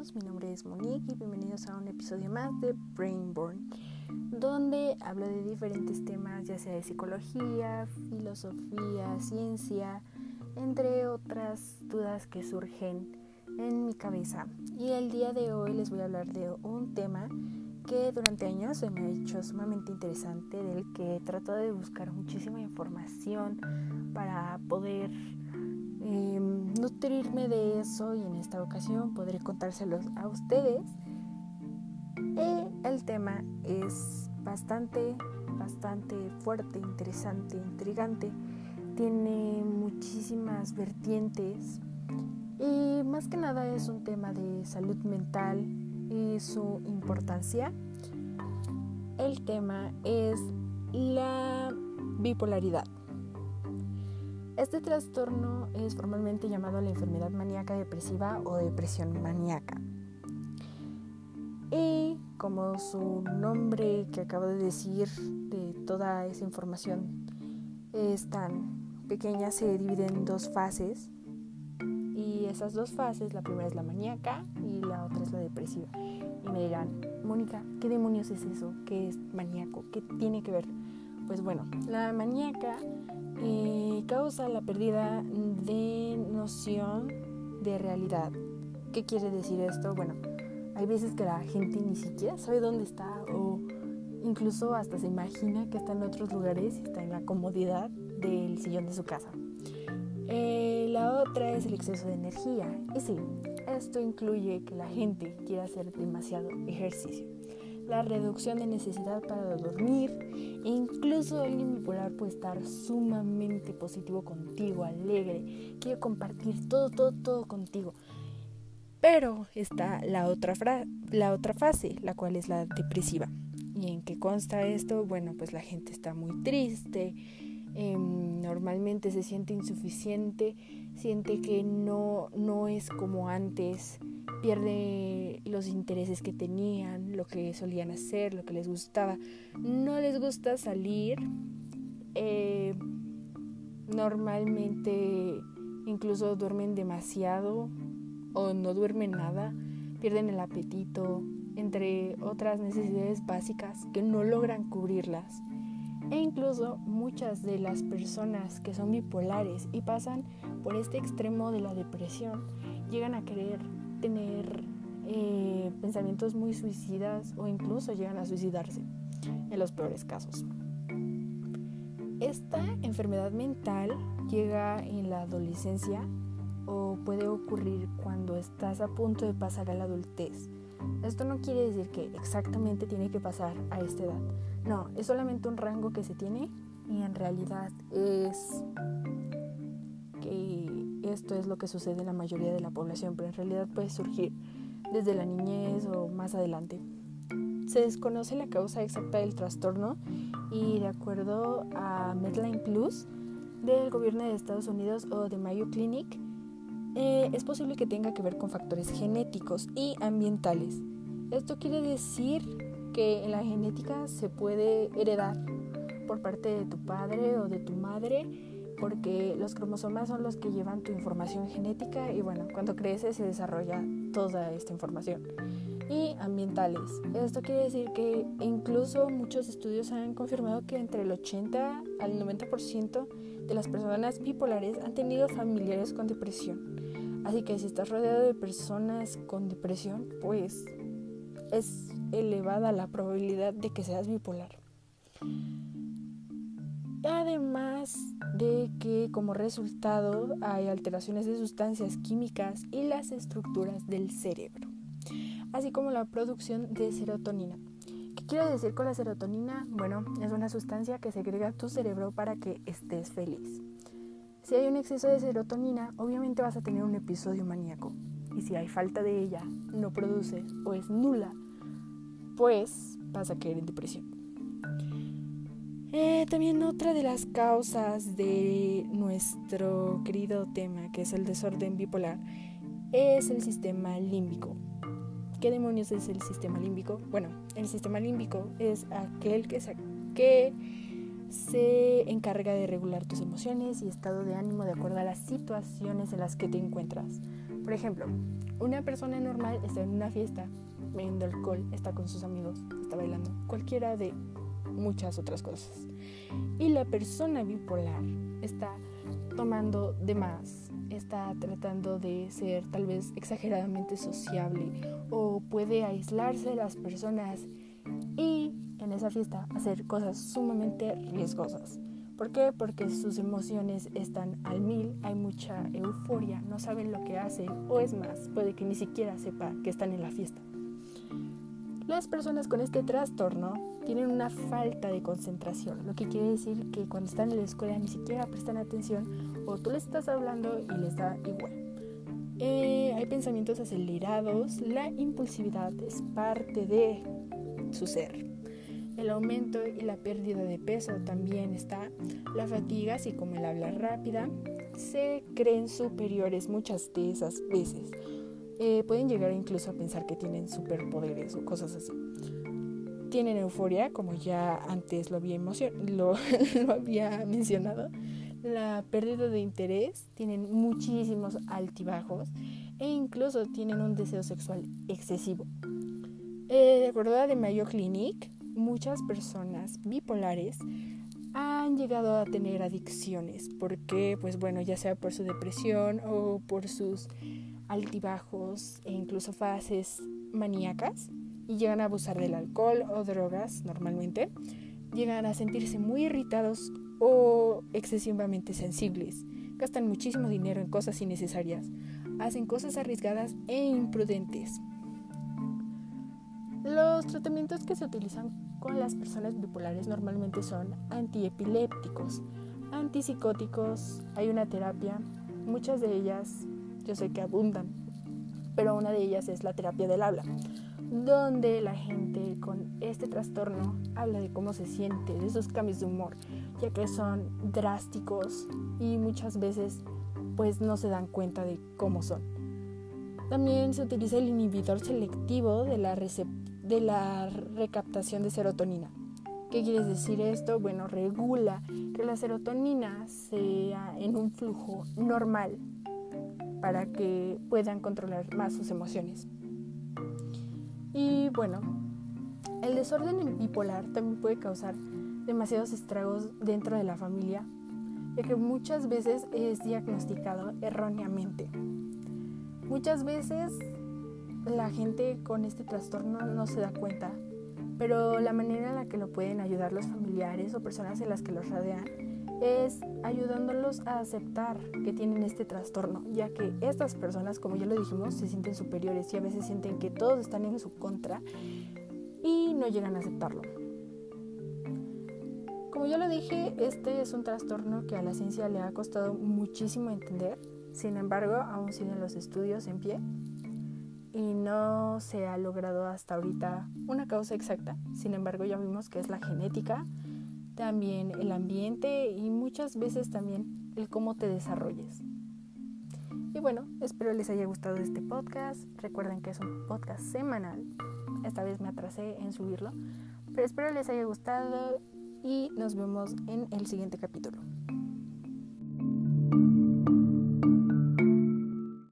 todos, mi nombre es Monique y bienvenidos a un episodio más de Brainborn, donde hablo de diferentes temas, ya sea de psicología, filosofía, ciencia, entre otras dudas que surgen en mi cabeza. Y el día de hoy les voy a hablar de un tema que durante años se me ha hecho sumamente interesante, del que trato de buscar muchísima información para poder Em, nutrirme de eso y en esta ocasión podré contárselos a ustedes. El tema es bastante, bastante fuerte, interesante, intrigante. Tiene muchísimas vertientes y más que nada es un tema de salud mental y su importancia. El tema es la bipolaridad. Este trastorno es formalmente llamado la enfermedad maníaca depresiva o depresión maníaca. Y como su nombre que acabo de decir de toda esa información es tan pequeña, se divide en dos fases. Y esas dos fases, la primera es la maníaca y la otra es la depresiva. Y me dirán, Mónica, ¿qué demonios es eso? ¿Qué es maníaco? ¿Qué tiene que ver? Pues bueno, la maníaca eh, causa la pérdida de noción de realidad. ¿Qué quiere decir esto? Bueno, hay veces que la gente ni siquiera sabe dónde está o incluso hasta se imagina que está en otros lugares y está en la comodidad del sillón de su casa. Eh, la otra es el exceso de energía. Y sí, esto incluye que la gente quiera hacer demasiado ejercicio la reducción de necesidad para dormir e incluso alguien bipolar puede estar sumamente positivo contigo, alegre, quiere compartir todo, todo, todo contigo. Pero está la otra, la otra fase, la cual es la depresiva. ¿Y en qué consta esto? Bueno, pues la gente está muy triste, em, normalmente se siente insuficiente, siente que no, no es como antes, pierde los intereses que tenían, lo que solían hacer, lo que les gustaba. No les gusta salir. Eh, normalmente incluso duermen demasiado o no duermen nada, pierden el apetito, entre otras necesidades básicas que no logran cubrirlas. E incluso muchas de las personas que son bipolares y pasan por este extremo de la depresión llegan a querer tener eh, pensamientos muy suicidas o incluso llegan a suicidarse en los peores casos. Esta enfermedad mental llega en la adolescencia o puede ocurrir cuando estás a punto de pasar a la adultez. Esto no quiere decir que exactamente tiene que pasar a esta edad. No, es solamente un rango que se tiene y en realidad es esto es lo que sucede en la mayoría de la población, pero en realidad puede surgir desde la niñez o más adelante. Se desconoce la causa exacta del trastorno y de acuerdo a Medline Plus del gobierno de Estados Unidos o de Mayo Clinic, eh, es posible que tenga que ver con factores genéticos y ambientales. Esto quiere decir que en la genética se puede heredar por parte de tu padre o de tu madre porque los cromosomas son los que llevan tu información genética y bueno, cuando crece se desarrolla toda esta información. Y ambientales. Esto quiere decir que incluso muchos estudios han confirmado que entre el 80 al 90% de las personas bipolares han tenido familiares con depresión. Así que si estás rodeado de personas con depresión, pues es elevada la probabilidad de que seas bipolar. Además de que como resultado hay alteraciones de sustancias químicas y las estructuras del cerebro, así como la producción de serotonina. ¿Qué quiero decir con la serotonina? Bueno, es una sustancia que segrega tu cerebro para que estés feliz. Si hay un exceso de serotonina, obviamente vas a tener un episodio maníaco. Y si hay falta de ella, no produce o es nula, pues vas a caer en depresión. Eh, también otra de las causas de nuestro querido tema, que es el desorden bipolar, es el sistema límbico. ¿Qué demonios es el sistema límbico? Bueno, el sistema límbico es aquel que, que se encarga de regular tus emociones y estado de ánimo de acuerdo a las situaciones en las que te encuentras. Por ejemplo, una persona normal está en una fiesta, bebiendo alcohol, está con sus amigos, está bailando, cualquiera de muchas otras cosas. Y la persona bipolar está tomando de más, está tratando de ser tal vez exageradamente sociable o puede aislarse de las personas y en esa fiesta hacer cosas sumamente riesgosas. ¿Por qué? Porque sus emociones están al mil, hay mucha euforia, no saben lo que hacen o es más, puede que ni siquiera sepa que están en la fiesta. Las personas con este trastorno tienen una falta de concentración, lo que quiere decir que cuando están en la escuela ni siquiera prestan atención o tú les estás hablando y les da igual. Eh, hay pensamientos acelerados, la impulsividad es parte de su ser. El aumento y la pérdida de peso también está. La fatiga, así como el habla rápida, se creen superiores muchas de esas veces. Eh, pueden llegar incluso a pensar que tienen superpoderes o cosas así. Tienen euforia, como ya antes lo había, mencionado. La pérdida de interés, tienen muchísimos altibajos e incluso tienen un deseo sexual excesivo. Eh, de acuerdo a The Mayo Clinic, muchas personas bipolares han llegado a tener adicciones porque pues bueno ya sea por su depresión o por sus altibajos e incluso fases maníacas y llegan a abusar del alcohol o drogas normalmente, llegan a sentirse muy irritados o excesivamente sensibles, gastan muchísimo dinero en cosas innecesarias, hacen cosas arriesgadas e imprudentes. Los tratamientos que se utilizan con las personas bipolares normalmente son antiepilépticos, antipsicóticos, hay una terapia, muchas de ellas yo sé que abundan, pero una de ellas es la terapia del habla, donde la gente con este trastorno habla de cómo se siente, de esos cambios de humor, ya que son drásticos y muchas veces pues no se dan cuenta de cómo son. También se utiliza el inhibidor selectivo de la, de la recaptación de serotonina. ¿Qué quiere decir esto? Bueno, regula que la serotonina sea en un flujo normal para que puedan controlar más sus emociones. Y bueno, el desorden bipolar también puede causar demasiados estragos dentro de la familia, ya que muchas veces es diagnosticado erróneamente. Muchas veces la gente con este trastorno no se da cuenta, pero la manera en la que lo pueden ayudar los familiares o personas en las que los rodean es ayudándolos a aceptar que tienen este trastorno, ya que estas personas, como ya lo dijimos, se sienten superiores y a veces sienten que todos están en su contra y no llegan a aceptarlo. Como ya lo dije, este es un trastorno que a la ciencia le ha costado muchísimo entender, sin embargo, aún siguen los estudios en pie y no se ha logrado hasta ahorita una causa exacta, sin embargo ya vimos que es la genética, también el ambiente y muchas veces también el cómo te desarrolles. Y bueno, espero les haya gustado este podcast. Recuerden que es un podcast semanal. Esta vez me atrasé en subirlo, pero espero les haya gustado y nos vemos en el siguiente capítulo.